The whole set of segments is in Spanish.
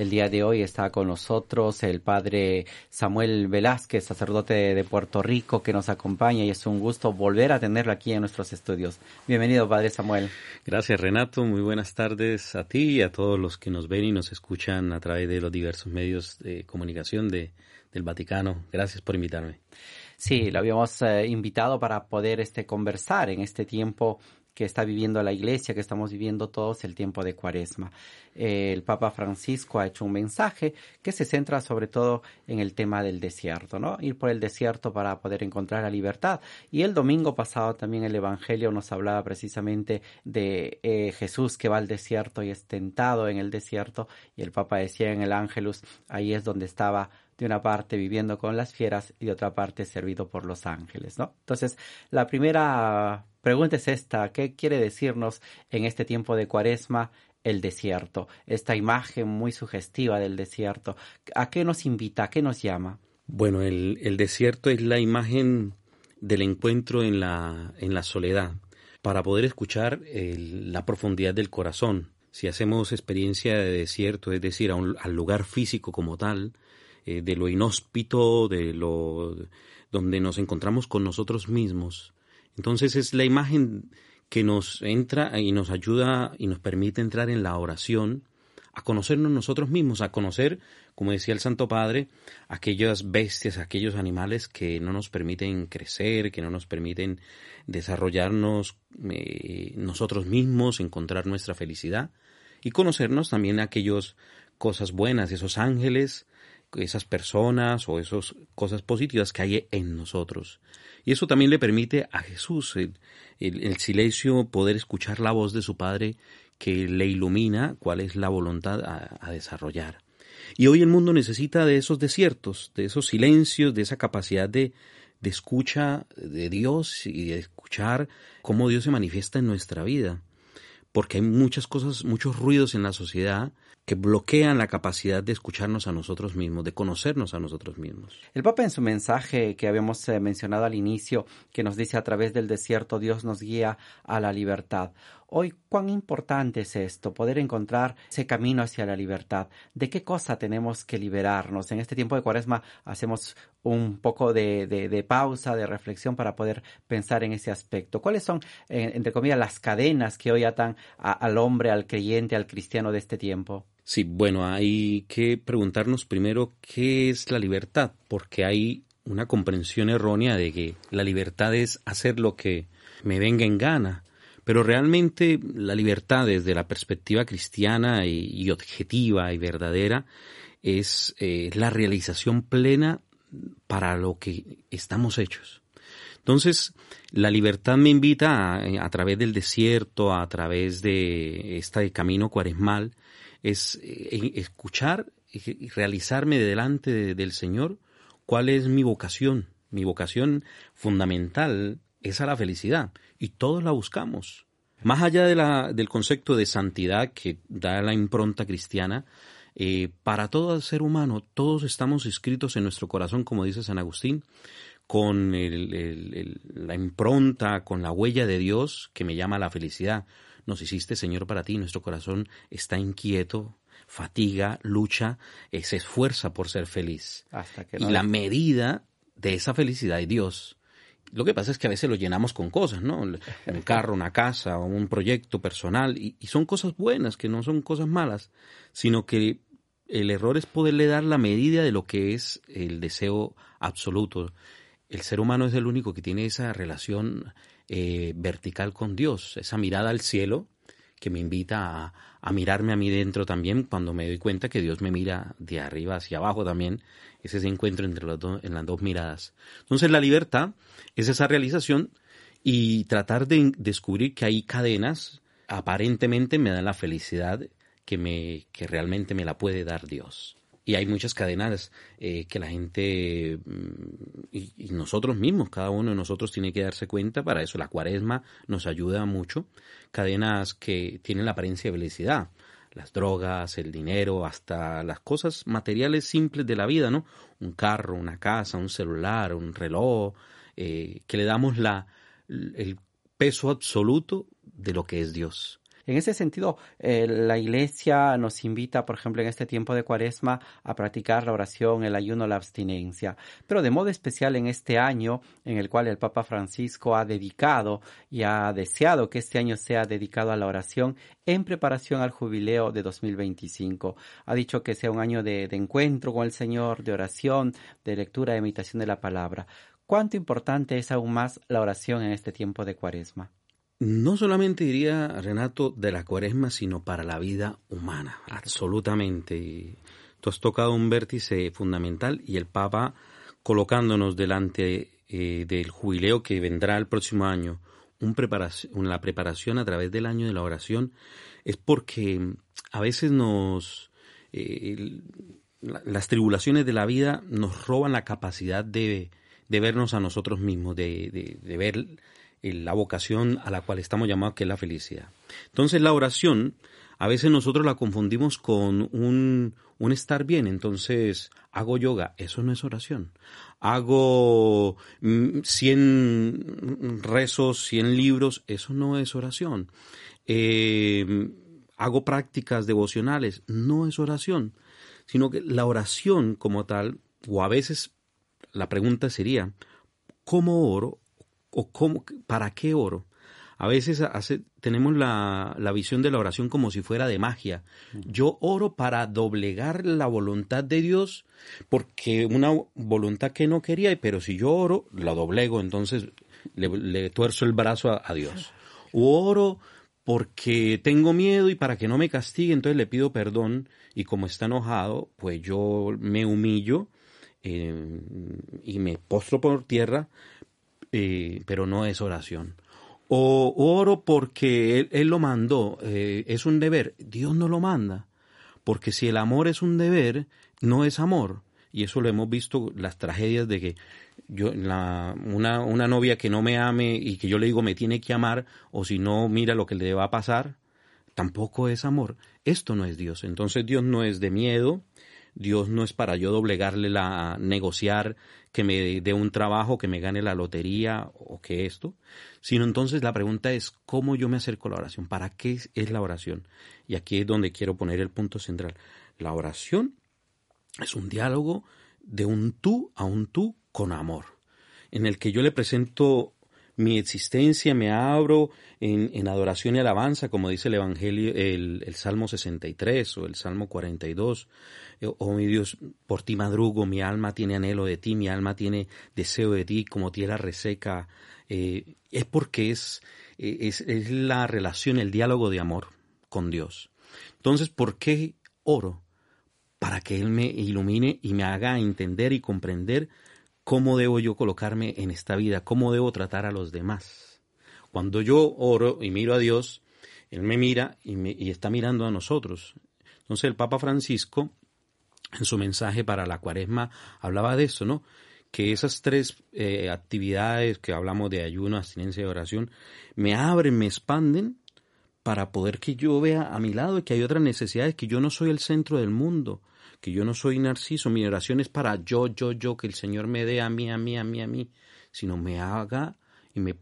El día de hoy está con nosotros el padre Samuel Velázquez, sacerdote de Puerto Rico, que nos acompaña y es un gusto volver a tenerlo aquí en nuestros estudios. Bienvenido, padre Samuel. Gracias, Renato. Muy buenas tardes a ti y a todos los que nos ven y nos escuchan a través de los diversos medios de comunicación de, del Vaticano. Gracias por invitarme. Sí, lo habíamos eh, invitado para poder este, conversar en este tiempo que está viviendo la iglesia, que estamos viviendo todos el tiempo de cuaresma. Eh, el Papa Francisco ha hecho un mensaje que se centra sobre todo en el tema del desierto, ¿no? Ir por el desierto para poder encontrar la libertad. Y el domingo pasado también el Evangelio nos hablaba precisamente de eh, Jesús que va al desierto y es tentado en el desierto y el Papa decía en el Ángelus, ahí es donde estaba de una parte viviendo con las fieras y de otra parte servido por los ángeles, ¿no? Entonces, la primera pregunta es esta, ¿qué quiere decirnos en este tiempo de cuaresma el desierto? Esta imagen muy sugestiva del desierto, ¿a qué nos invita, a qué nos llama? Bueno, el, desierto es la imagen del encuentro en la, en la soledad, para poder escuchar la profundidad del corazón. Si hacemos experiencia de desierto, es decir, al lugar físico como tal, eh, de lo inhóspito, de lo donde nos encontramos con nosotros mismos. Entonces es la imagen que nos entra y nos ayuda y nos permite entrar en la oración, a conocernos nosotros mismos, a conocer, como decía el Santo Padre, aquellas bestias, aquellos animales que no nos permiten crecer, que no nos permiten desarrollarnos eh, nosotros mismos, encontrar nuestra felicidad y conocernos también aquellas cosas buenas, esos ángeles esas personas o esas cosas positivas que hay en nosotros. Y eso también le permite a Jesús, el, el, silencio, poder escuchar la voz de su Padre que le ilumina cuál es la voluntad a, desarrollar. Y hoy el mundo necesita de esos desiertos, de esos silencios, de esa capacidad de, de escucha de Dios y de escuchar cómo Dios se manifiesta en nuestra vida. Porque hay muchas cosas, muchos ruidos en la sociedad que bloquean la capacidad de escucharnos a nosotros mismos, de conocernos a nosotros mismos. El Papa en su mensaje que habíamos eh, mencionado al inicio, que nos dice a través del desierto Dios nos guía a la libertad. Hoy, cuán importante es esto, poder encontrar ese camino hacia la libertad. ¿De qué cosa tenemos que liberarnos? En este tiempo de cuaresma hacemos un poco de, pausa, de reflexión para poder pensar en ese aspecto. ¿Cuáles son, eh, entre comillas, las cadenas que hoy atan al hombre, al creyente, al cristiano de este tiempo? Sí, bueno, hay que preguntarnos primero qué es la libertad, porque hay una comprensión errónea de que la libertad es hacer lo que me venga en gana pero realmente la libertad desde la perspectiva cristiana y, objetiva y verdadera es eh, la realización plena para lo que estamos hechos. Entonces, la libertad me invita a, través del desierto, a través de este camino cuaresmal, es eh, escuchar y realizarme delante del Señor cuál es mi vocación. Mi vocación fundamental es a la felicidad y todos la buscamos. Más allá de la, del concepto de santidad que da la impronta cristiana, eh, para todo ser humano, todos estamos inscritos en nuestro corazón, como dice San Agustín, con la impronta, con la huella de Dios que me llama a la felicidad. Nos hiciste, Señor, para ti. Nuestro corazón está inquieto, fatiga, lucha, eh, se esfuerza por ser feliz. Hasta que y la medida de esa felicidad es Dios. Lo que pasa es que a veces lo llenamos con cosas, ¿no? Un carro, una casa, un proyecto personal, y, son cosas buenas, que no son cosas malas, sino que el error es poderle dar la medida de lo que es el deseo absoluto. El ser humano es el único que tiene esa relación eh, vertical con Dios, esa mirada al cielo que me invita a, mirarme a mí dentro también cuando me doy cuenta que Dios me mira de arriba hacia abajo también es ese encuentro entre las dos miradas. Entonces la libertad es esa realización y tratar de descubrir que hay cadenas aparentemente me dan la felicidad que me que realmente me la puede dar Dios. Y hay muchas cadenas eh, que la gente mm, y, nosotros mismos, cada uno de nosotros tiene que darse cuenta, para eso la cuaresma nos ayuda mucho, cadenas que tienen la apariencia de felicidad, las drogas, el dinero, hasta las cosas materiales simples de la vida, ¿no? Un carro, una casa, un celular, un reloj, eh, que le damos la, el peso absoluto de lo que es Dios. En ese sentido, eh, la Iglesia nos invita, por ejemplo, en este tiempo de Cuaresma, a practicar la oración, el ayuno, la abstinencia. Pero de modo especial en este año, en el cual el Papa Francisco ha dedicado y ha deseado que este año sea dedicado a la oración en preparación al jubileo de 2025. Ha dicho que sea un año de, encuentro con el Señor, de oración, de lectura, de imitación de la palabra. ¿Cuánto importante es aún más la oración en este tiempo de Cuaresma? No solamente diría Renato de la cuaresma, sino para la vida humana, absolutamente. Tú has tocado un vértice fundamental y el Papa colocándonos delante eh, del jubileo que vendrá el próximo año, un preparación, la preparación a través del año de la oración, es porque a veces nos... Eh, las tribulaciones de la vida nos roban la capacidad de, de vernos a nosotros mismos, de, de, de ver la vocación a la cual estamos llamados, que es la felicidad. Entonces la oración, a veces nosotros la confundimos con un, un estar bien, entonces hago yoga, eso no es oración. Hago 100 mm, rezos, 100 libros, eso no es oración. Eh, hago prácticas devocionales, no es oración, sino que la oración como tal, o a veces la pregunta sería, ¿cómo oro o cómo, para qué oro. A veces hace, tenemos la, la, visión de la oración como si fuera de magia. Yo oro para doblegar la voluntad de Dios porque una voluntad que no quería, pero si yo oro, la doblego, entonces le, tuerzo el brazo a, Dios. O oro porque tengo miedo y para que no me castigue, entonces le pido perdón y como está enojado, pues yo me humillo eh, y me postro por tierra eh, pero no es oración. O oro porque Él, lo mandó, eh, es un deber. Dios no lo manda. Porque si el amor es un deber, no es amor. Y eso lo hemos visto, las tragedias de que yo, la, una, una novia que no me ame y que yo le digo me tiene que amar, o si no, mira lo que le va a pasar, tampoco es amor. Esto no es Dios. Entonces Dios no es de miedo, Dios no es para yo doblegarle la, negociar que me dé un trabajo, que me gane la lotería o que esto, sino entonces la pregunta es cómo yo me acerco a la oración, para qué es la oración. Y aquí es donde quiero poner el punto central. La oración es un diálogo de un tú a un tú con amor, en el que yo le presento mi existencia, me abro en, adoración y alabanza, como dice el Evangelio, el, Salmo 63 o el Salmo 42. Oh mi Dios, por ti madrugo, mi alma tiene anhelo de ti, mi alma tiene deseo de ti, como tierra reseca. Eh, es porque es, es, es la relación, el diálogo de amor con Dios. Entonces, ¿por qué oro? Para que Él me ilumine y me haga entender y comprender cómo debo yo colocarme en esta vida, cómo debo tratar a los demás. Cuando yo oro y miro a Dios, Él me mira y, y está mirando a nosotros. Entonces el Papa Francisco, en su mensaje para la cuaresma, hablaba de eso, ¿no? Que esas tres eh, actividades que hablamos de ayuno, abstinencia y oración, me abren, me expanden para poder que yo vea a mi lado que hay otras necesidades, que yo no soy el centro del mundo, que yo no soy narciso, mi oración es para yo, yo, yo, que el Señor me dé a mí, a mí, a mí, a mí, sino me haga y me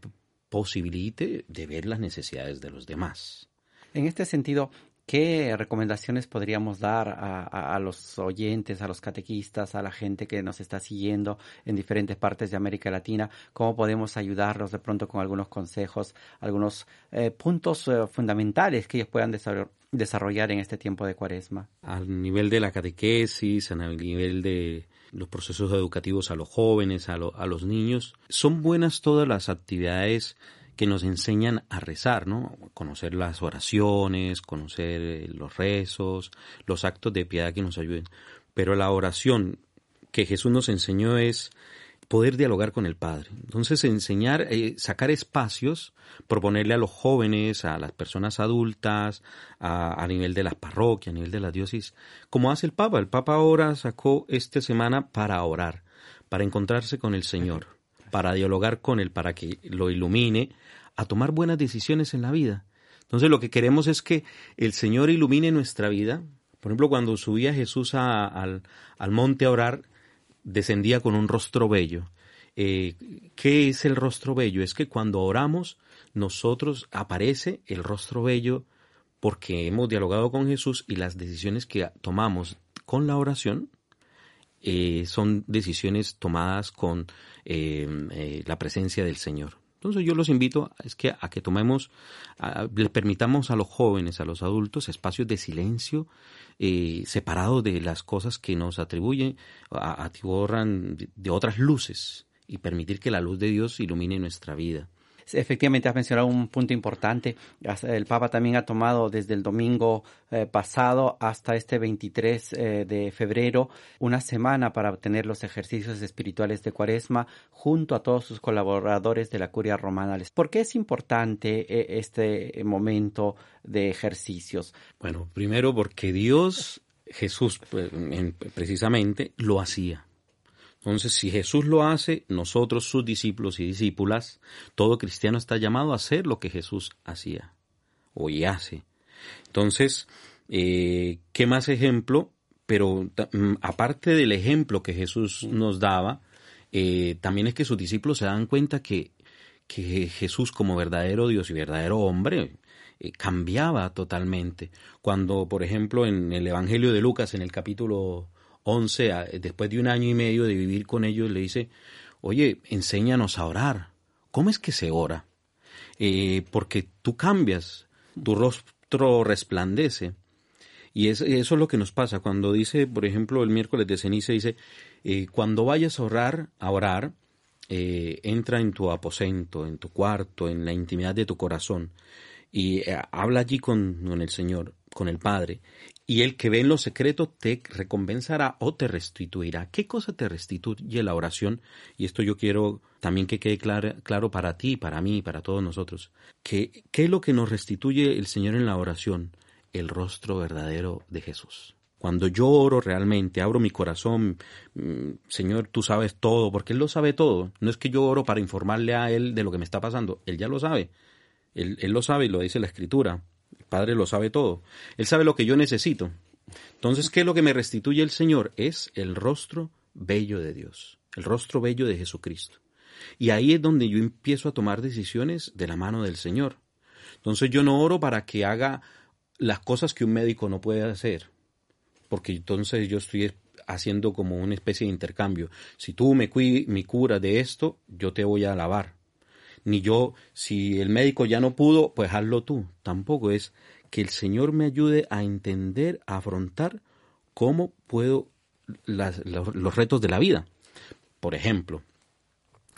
posibilite de ver las necesidades de los demás. En este sentido, ¿qué recomendaciones podríamos dar a, los oyentes, a los catequistas, a la gente que nos está siguiendo en diferentes partes de América Latina? ¿Cómo podemos ayudarlos de pronto con algunos consejos, algunos eh, puntos eh, fundamentales que ellos puedan desarrollar? Desarrollar en este tiempo de cuaresma? Al nivel de la catequesis, al nivel de los procesos educativos a los jóvenes, a, los niños, son buenas todas las actividades que nos enseñan a rezar, ¿no? Conocer las oraciones, conocer eh, los rezos, los actos de piedad que nos ayuden. Pero la oración que Jesús nos enseñó es poder dialogar con el Padre. Entonces, enseñar, eh, sacar espacios, proponerle a los jóvenes, a las personas adultas, a, nivel de las parroquias, a nivel de la diócesis, como hace el Papa. El Papa ahora sacó esta semana para orar, para encontrarse con el Señor, para dialogar con Él, para que lo ilumine a tomar buenas decisiones en la vida. Entonces, lo que queremos es que el Señor ilumine nuestra vida. Por ejemplo, cuando subía Jesús al, al monte a orar, descendía con un rostro bello. Eh, ¿Qué es el rostro bello? Es que cuando oramos, nosotros aparece el rostro bello porque hemos dialogado con Jesús y las decisiones que tomamos con la oración eh, son decisiones tomadas con eh, la presencia del Señor. Entonces yo los invito es que a que tomemos, le permitamos a los jóvenes, a los adultos, espacios de silencio eh, separados de las cosas que nos atribuyen, atiborran de otras luces y permitir que la luz de Dios ilumine nuestra vida. Efectivamente, has mencionado un punto importante. El Papa también ha tomado desde el domingo eh, pasado hasta este 23 eh, de febrero una semana para obtener los ejercicios espirituales de Cuaresma junto a todos sus colaboradores de la Curia Romana. ¿Por qué es importante eh, este momento de ejercicios? Bueno, primero porque Dios, Jesús precisamente, lo hacía. Entonces, si Jesús lo hace, nosotros, sus discípulos y discípulas, todo cristiano está llamado a hacer lo que Jesús hacía o y hace. Entonces, eh, ¿qué más ejemplo? Pero mm, aparte del ejemplo que Jesús nos daba, eh, también es que sus discípulos se dan cuenta que, que Jesús como verdadero Dios y verdadero hombre eh, cambiaba totalmente. Cuando, por ejemplo, en el Evangelio de Lucas, en el capítulo 11, después de un año y medio de vivir con ellos, le dice, oye, enséñanos a orar. ¿Cómo es que se ora? Eh, porque tú cambias, tu rostro resplandece. Y eso es lo que nos pasa cuando dice, por ejemplo, el miércoles de ceniza, dice, eh, cuando vayas a orar, a orar, eh, entra en tu aposento, en tu cuarto, en la intimidad de tu corazón y habla allí con, con el Señor, con el Padre, y el que ve en lo secreto te recompensará o te restituirá. ¿Qué cosa te restituye la oración? Y esto yo quiero también que quede claro, claro para ti, para mí, para todos nosotros. ¿Qué, ¿Qué es lo que nos restituye el Señor en la oración? El rostro verdadero de Jesús. Cuando yo oro realmente, abro mi corazón, mm, Señor, tú sabes todo, porque Él lo sabe todo. No es que yo oro para informarle a Él de lo que me está pasando, Él ya lo sabe. Él, él lo sabe y lo dice la Escritura. Padre lo sabe todo. Él sabe lo que yo necesito. Entonces, ¿qué es lo que me restituye el Señor? Es el rostro bello de Dios, el rostro bello de Jesucristo. Y ahí es donde yo empiezo a tomar decisiones de la mano del Señor. Entonces yo no oro para que haga las cosas que un médico no puede hacer, porque entonces yo estoy haciendo como una especie de intercambio. Si tú me, me curas de esto, yo te voy a alabar ni yo, si el médico ya no pudo, pues hazlo tú. Tampoco es que el Señor me ayude a entender, a afrontar cómo puedo los, retos de la vida. Por ejemplo,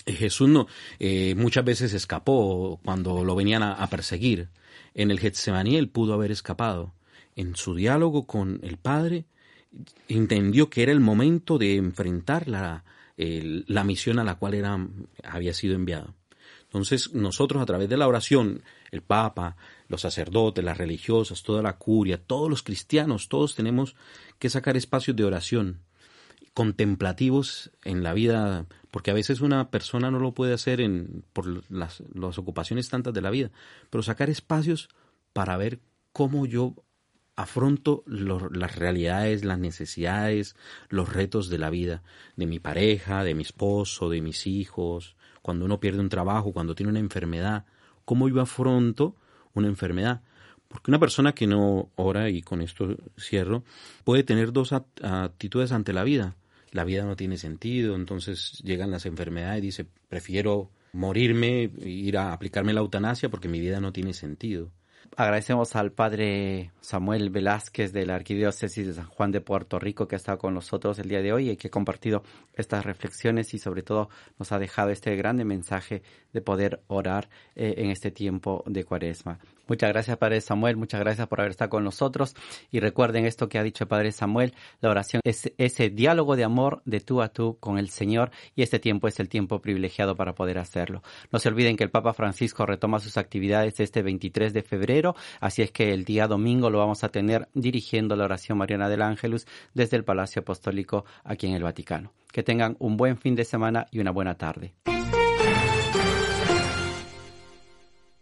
Jesús no, eh, muchas veces escapó cuando lo venían a, perseguir. En el Getsemaní él pudo haber escapado. En su diálogo con el Padre entendió que era el momento de enfrentar la, la misión a la cual era, había sido enviado. Entonces nosotros a través de la oración, el Papa, los sacerdotes, las religiosas, toda la curia, todos los cristianos, todos tenemos que sacar espacios de oración contemplativos en la vida, porque a veces una persona no lo puede hacer en, por las, ocupaciones tantas de la vida, pero sacar espacios para ver cómo yo afronto las realidades, las necesidades, los retos de la vida, de mi pareja, de mi esposo, de mis hijos, cuando uno pierde un trabajo, cuando tiene una enfermedad, cómo yo afronto una enfermedad. Porque una persona que no ora, y con esto cierro, puede tener dos actitudes ante la vida. La vida no tiene sentido, entonces llegan las enfermedades y dice, prefiero morirme, ir a aplicarme la eutanasia porque mi vida no tiene sentido. Agradecemos al padre Samuel Velázquez de la Arquidiócesis de San Juan de Puerto Rico que ha estado con nosotros el día de hoy y que ha compartido estas reflexiones y sobre todo nos ha dejado este grande mensaje de poder orar eh, en este tiempo de cuaresma. Muchas gracias, Padre Samuel. Muchas gracias por haber estado con nosotros. Y recuerden esto que ha dicho el Padre Samuel. La oración es ese diálogo de amor de tú a tú con el Señor y este tiempo es el tiempo privilegiado para poder hacerlo. No se olviden que el Papa Francisco retoma sus actividades este 23 de febrero, así es que el día domingo lo vamos a tener dirigiendo la oración Mariana del Ángelus desde el Palacio Apostólico aquí en el Vaticano. Que tengan un buen fin de semana y una buena tarde.